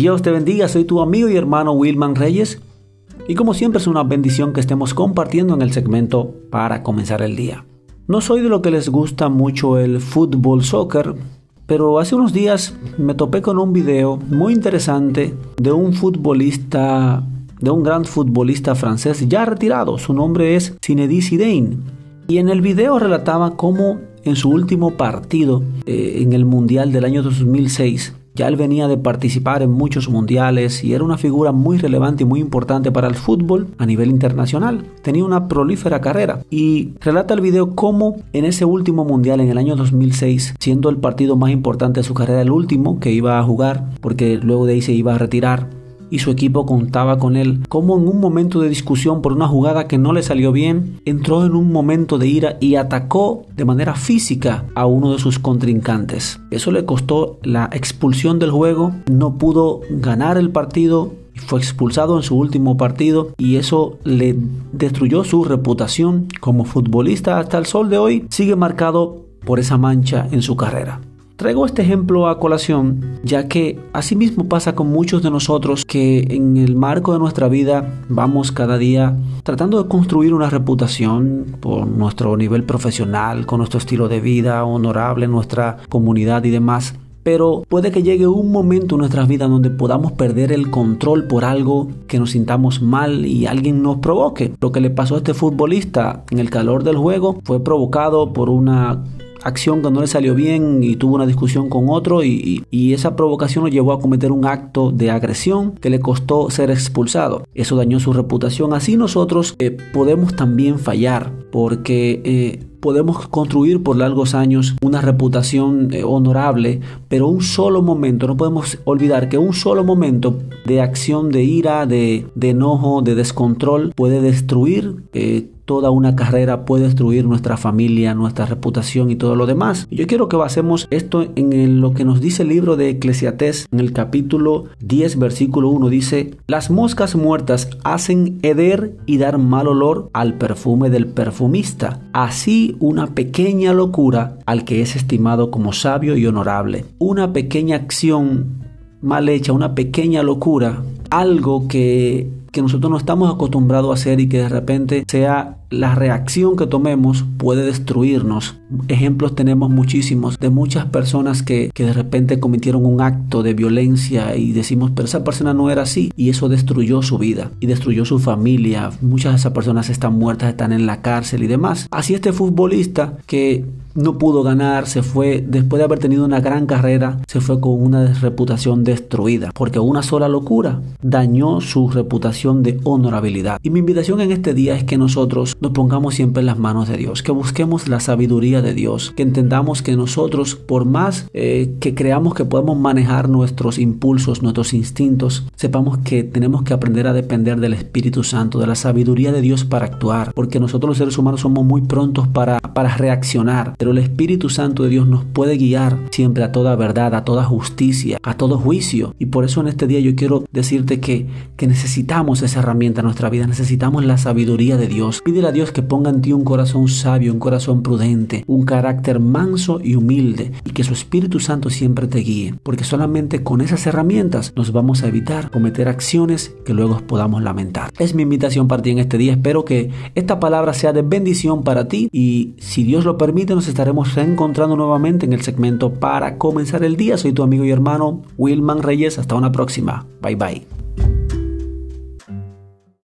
Dios te bendiga, soy tu amigo y hermano Wilman Reyes. Y como siempre es una bendición que estemos compartiendo en el segmento para comenzar el día. No soy de lo que les gusta mucho el fútbol soccer, pero hace unos días me topé con un video muy interesante de un futbolista, de un gran futbolista francés ya retirado. Su nombre es Zinedine Zidane. Y en el video relataba cómo en su último partido eh, en el Mundial del año 2006 ya él venía de participar en muchos mundiales y era una figura muy relevante y muy importante para el fútbol a nivel internacional. Tenía una prolífera carrera y relata el video cómo en ese último mundial en el año 2006, siendo el partido más importante de su carrera, el último que iba a jugar, porque luego de ahí se iba a retirar, y su equipo contaba con él, como en un momento de discusión por una jugada que no le salió bien, entró en un momento de ira y atacó de manera física a uno de sus contrincantes. Eso le costó la expulsión del juego, no pudo ganar el partido fue expulsado en su último partido y eso le destruyó su reputación como futbolista hasta el sol de hoy sigue marcado por esa mancha en su carrera. Traigo este ejemplo a colación, ya que asimismo pasa con muchos de nosotros que en el marco de nuestra vida vamos cada día tratando de construir una reputación por nuestro nivel profesional, con nuestro estilo de vida honorable, nuestra comunidad y demás. Pero puede que llegue un momento en nuestras vidas donde podamos perder el control por algo que nos sintamos mal y alguien nos provoque. Lo que le pasó a este futbolista en el calor del juego fue provocado por una acción que no le salió bien y tuvo una discusión con otro y, esa provocación lo llevó a cometer un acto de agresión que le costó ser expulsado. Eso dañó su reputación. Así nosotros eh, podemos también fallar porque eh, podemos construir por largos años una reputación eh, honorable, pero un solo momento, no podemos olvidar que un solo momento de acción de ira, de, enojo, de descontrol puede destruir toda una carrera puede destruir nuestra familia, nuestra reputación y todo lo demás. Yo quiero que basemos esto en lo que nos dice el libro de Eclesiastés en el capítulo 10 versículo 1 dice, las moscas muertas hacen heder y dar mal olor al perfume del perfumista. Así una pequeña locura al que es estimado como sabio y honorable. Una pequeña acción mal hecha, una pequeña locura, algo que que nosotros no estamos acostumbrados a hacer y que de repente sea la reacción que tomemos puede destruirnos. Ejemplos tenemos muchísimos de muchas personas que, que, de repente cometieron un acto de violencia y decimos, pero esa persona no era así y eso destruyó su vida y destruyó su familia. Muchas de esas personas están muertas, están en la cárcel y demás. Así este futbolista que no pudo ganar, se fue, después de haber tenido una gran carrera, se fue con una reputación destruida, porque una sola locura dañó su reputación de honorabilidad. Y mi invitación en este día es que nosotros nos pongamos siempre en las manos de Dios, que busquemos la sabiduría de Dios, que entendamos que nosotros, por más eh, que creamos que podemos manejar nuestros impulsos, nuestros instintos, sepamos que tenemos que aprender a depender del Espíritu Santo, de la sabiduría de Dios para actuar, porque nosotros los seres humanos somos muy prontos para, para reaccionar, pero el Espíritu Santo de Dios nos puede guiar siempre a toda verdad, a toda justicia, a todo juicio. Y por eso en este día yo quiero decirte que, que necesitamos esa herramienta en nuestra vida, necesitamos la sabiduría de Dios. Pídele Dios que ponga en ti un corazón sabio, un corazón prudente, un carácter manso y humilde, y que su Espíritu Santo siempre te guíe, porque solamente con esas herramientas nos vamos a evitar cometer acciones que luego podamos lamentar. Es mi invitación para ti en este día. Espero que esta palabra sea de bendición para ti y si Dios lo permite nos estaremos reencontrando nuevamente en el segmento para comenzar el día. Soy tu amigo y hermano Wilman Reyes. Hasta una próxima. Bye bye.